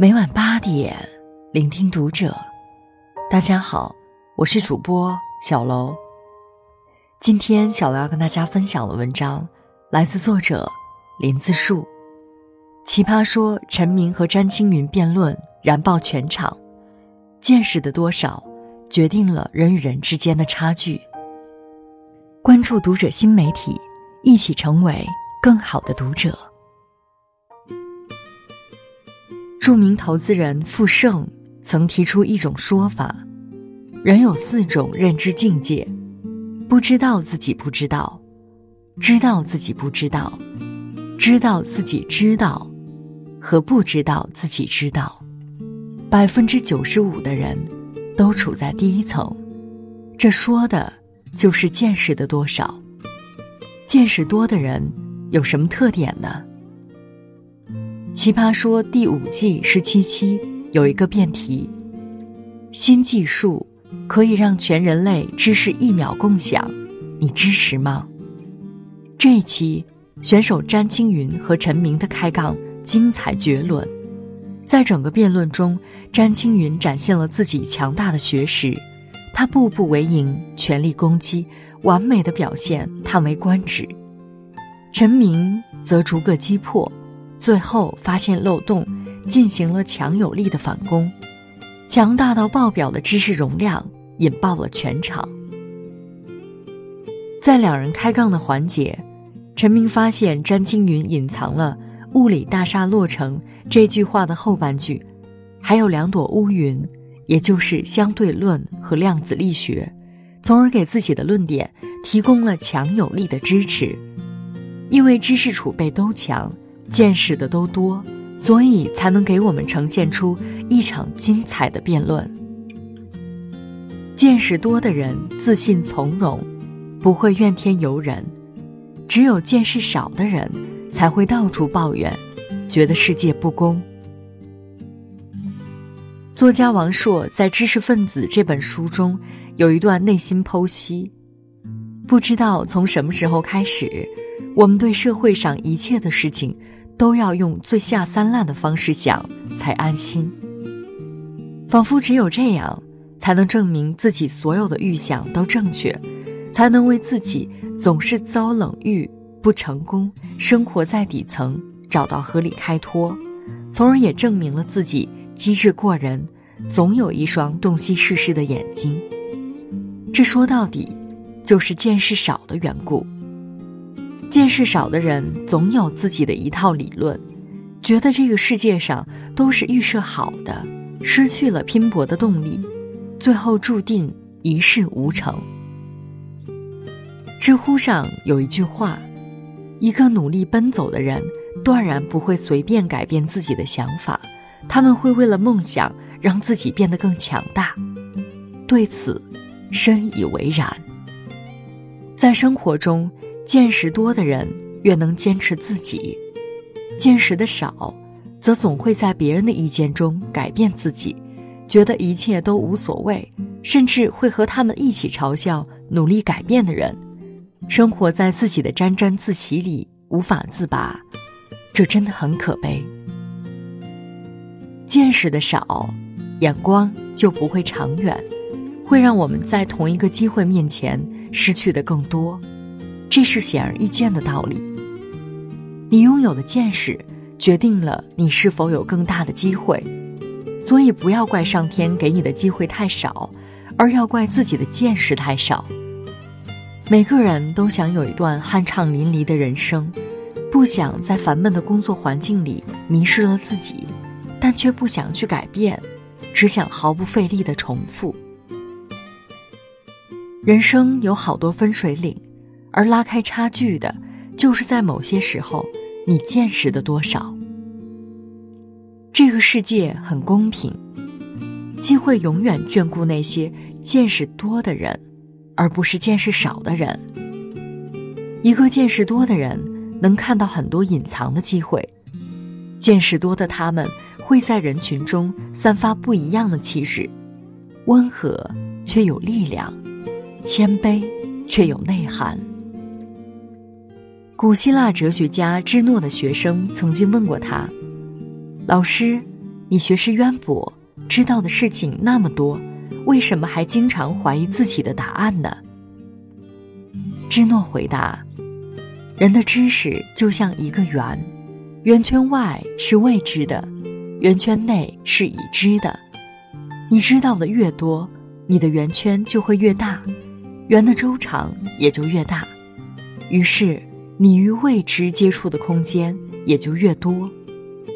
每晚八点，聆听读者。大家好，我是主播小楼。今天小楼要跟大家分享的文章，来自作者林自树。奇葩说，陈明和詹青云辩论燃爆全场，见识的多少，决定了人与人之间的差距。关注读者新媒体，一起成为更好的读者。著名投资人傅盛曾提出一种说法：人有四种认知境界，不知道自己不知道，知道自己不知道，知道自己知道，和不知道自己知道。百分之九十五的人都处在第一层，这说的就是见识的多少。见识多的人有什么特点呢？奇葩说第五季十七期有一个辩题：新技术可以让全人类知识一秒共享，你支持吗？这一期选手詹青云和陈明的开杠精彩绝伦，在整个辩论中，詹青云展现了自己强大的学识，他步步为营，全力攻击，完美的表现叹为观止。陈明则逐个击破。最后发现漏洞，进行了强有力的反攻，强大到爆表的知识容量引爆了全场。在两人开杠的环节，陈明发现詹青云隐藏了“物理大厦落成”这句话的后半句，还有两朵乌云，也就是相对论和量子力学，从而给自己的论点提供了强有力的支持。因为知识储备都强。见识的都多，所以才能给我们呈现出一场精彩的辩论。见识多的人自信从容，不会怨天尤人；只有见识少的人才会到处抱怨，觉得世界不公。作家王朔在《知识分子》这本书中有一段内心剖析：不知道从什么时候开始，我们对社会上一切的事情。都要用最下三滥的方式讲才安心，仿佛只有这样，才能证明自己所有的预想都正确，才能为自己总是遭冷遇、不成功、生活在底层找到合理开脱，从而也证明了自己机智过人，总有一双洞悉世事的眼睛。这说到底，就是见识少的缘故。见识少的人总有自己的一套理论，觉得这个世界上都是预设好的，失去了拼搏的动力，最后注定一事无成。知乎上有一句话：“一个努力奔走的人，断然不会随便改变自己的想法，他们会为了梦想让自己变得更强大。”对此，深以为然。在生活中。见识多的人越能坚持自己，见识的少，则总会在别人的意见中改变自己，觉得一切都无所谓，甚至会和他们一起嘲笑努力改变的人，生活在自己的沾沾自喜里无法自拔，这真的很可悲。见识的少，眼光就不会长远，会让我们在同一个机会面前失去的更多。这是显而易见的道理。你拥有的见识，决定了你是否有更大的机会，所以不要怪上天给你的机会太少，而要怪自己的见识太少。每个人都想有一段酣畅淋漓的人生，不想在烦闷的工作环境里迷失了自己，但却不想去改变，只想毫不费力的重复。人生有好多分水岭。而拉开差距的，就是在某些时候，你见识的多少。这个世界很公平，机会永远眷顾那些见识多的人，而不是见识少的人。一个见识多的人能看到很多隐藏的机会，见识多的他们会在人群中散发不一样的气质，温和却有力量，谦卑却有内涵。古希腊哲学家芝诺的学生曾经问过他：“老师，你学识渊博，知道的事情那么多，为什么还经常怀疑自己的答案呢？芝诺回答：“人的知识就像一个圆，圆圈外是未知的，圆圈内是已知的。你知道的越多，你的圆圈就会越大，圆的周长也就越大。于是，你与未知接触的空间也就越多。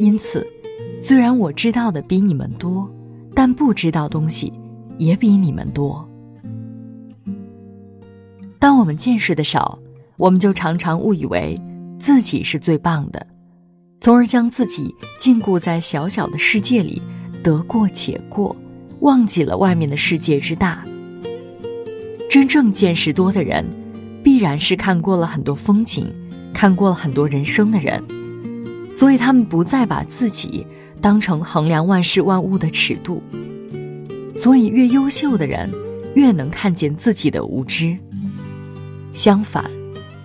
因此，虽然我知道的比你们多，但不知道东西也比你们多。”当我们见识的少，我们就常常误以为自己是最棒的，从而将自己禁锢在小小的世界里，得过且过，忘记了外面的世界之大。真正见识多的人，必然是看过了很多风景，看过了很多人生的人，所以他们不再把自己当成衡量万事万物的尺度。所以，越优秀的人，越能看见自己的无知。相反，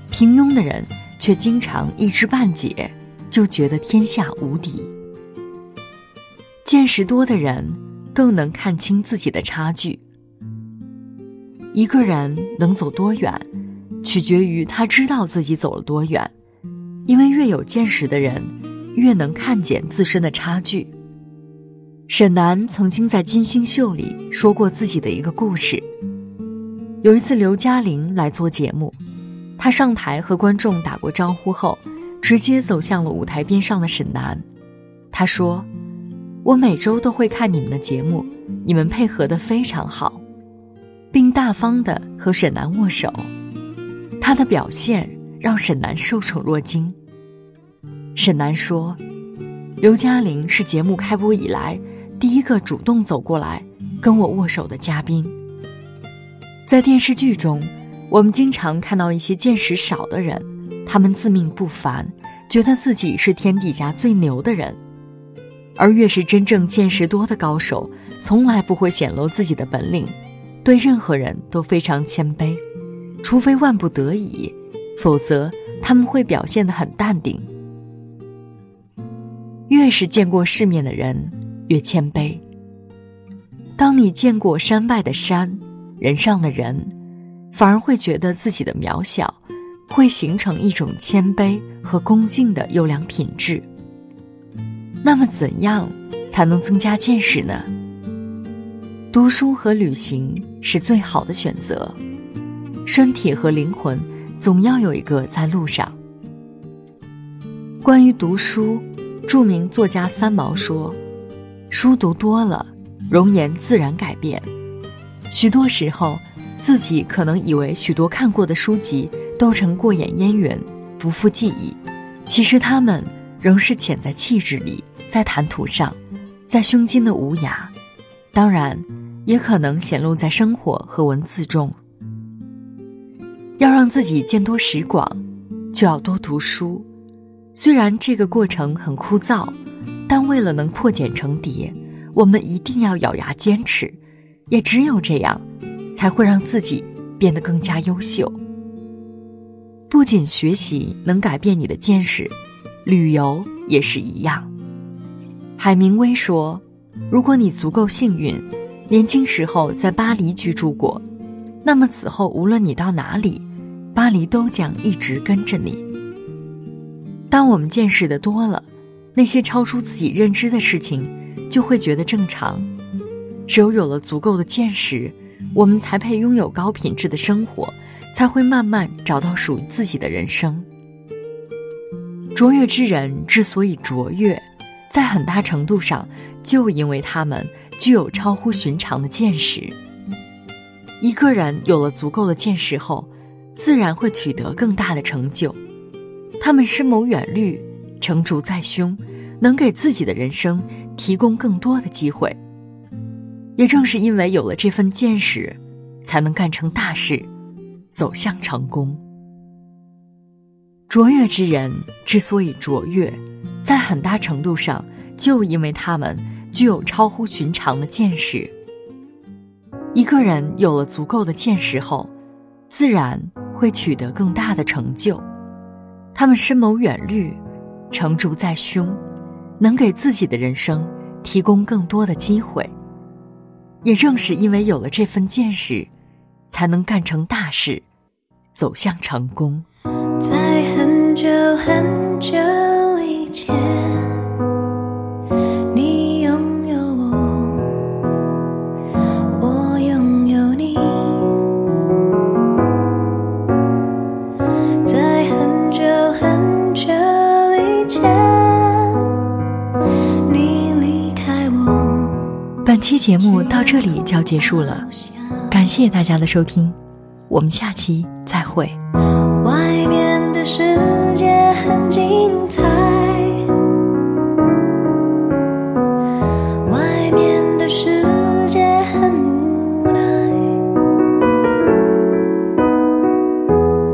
平庸的人却经常一知半解，就觉得天下无敌。见识多的人更能看清自己的差距。一个人能走多远，取决于他知道自己走了多远，因为越有见识的人，越能看见自身的差距。沈南曾经在《金星秀》里说过自己的一个故事。有一次，刘嘉玲来做节目，她上台和观众打过招呼后，直接走向了舞台边上的沈南。她说：“我每周都会看你们的节目，你们配合的非常好，并大方的和沈南握手。”她的表现让沈南受宠若惊。沈南说：“刘嘉玲是节目开播以来第一个主动走过来跟我握手的嘉宾。”在电视剧中，我们经常看到一些见识少的人，他们自命不凡，觉得自己是天底下最牛的人；而越是真正见识多的高手，从来不会显露自己的本领，对任何人都非常谦卑，除非万不得已，否则他们会表现得很淡定。越是见过世面的人，越谦卑。当你见过山外的山。人上的人，反而会觉得自己的渺小，会形成一种谦卑和恭敬的优良品质。那么，怎样才能增加见识呢？读书和旅行是最好的选择。身体和灵魂总要有一个在路上。关于读书，著名作家三毛说：“书读多了，容颜自然改变。”许多时候，自己可能以为许多看过的书籍都成过眼烟云，不复记忆。其实它们仍是潜在气质里，在谈吐上，在胸襟的无涯。当然，也可能显露在生活和文字中。要让自己见多识广，就要多读书。虽然这个过程很枯燥，但为了能破茧成蝶，我们一定要咬牙坚持。也只有这样，才会让自己变得更加优秀。不仅学习能改变你的见识，旅游也是一样。海明威说：“如果你足够幸运，年轻时候在巴黎居住过，那么此后无论你到哪里，巴黎都将一直跟着你。”当我们见识的多了，那些超出自己认知的事情，就会觉得正常。只有有了足够的见识，我们才配拥有高品质的生活，才会慢慢找到属于自己的人生。卓越之人之所以卓越，在很大程度上就因为他们具有超乎寻常的见识。一个人有了足够的见识后，自然会取得更大的成就。他们深谋远虑，成竹在胸，能给自己的人生提供更多的机会。也正是因为有了这份见识，才能干成大事，走向成功。卓越之人之所以卓越，在很大程度上就因为他们具有超乎寻常的见识。一个人有了足够的见识后，自然会取得更大的成就。他们深谋远虑，成竹在胸，能给自己的人生提供更多的机会。也正是因为有了这份见识，才能干成大事，走向成功。在很久很久节目到这里就要结束了，感谢大家的收听，我们下期再会。外面的世界很精彩，外面的世界很无奈。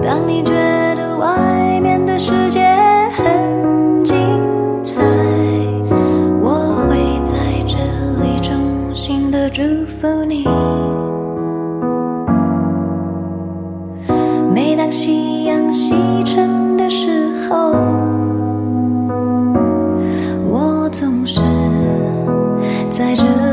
当你觉得外面的世界在这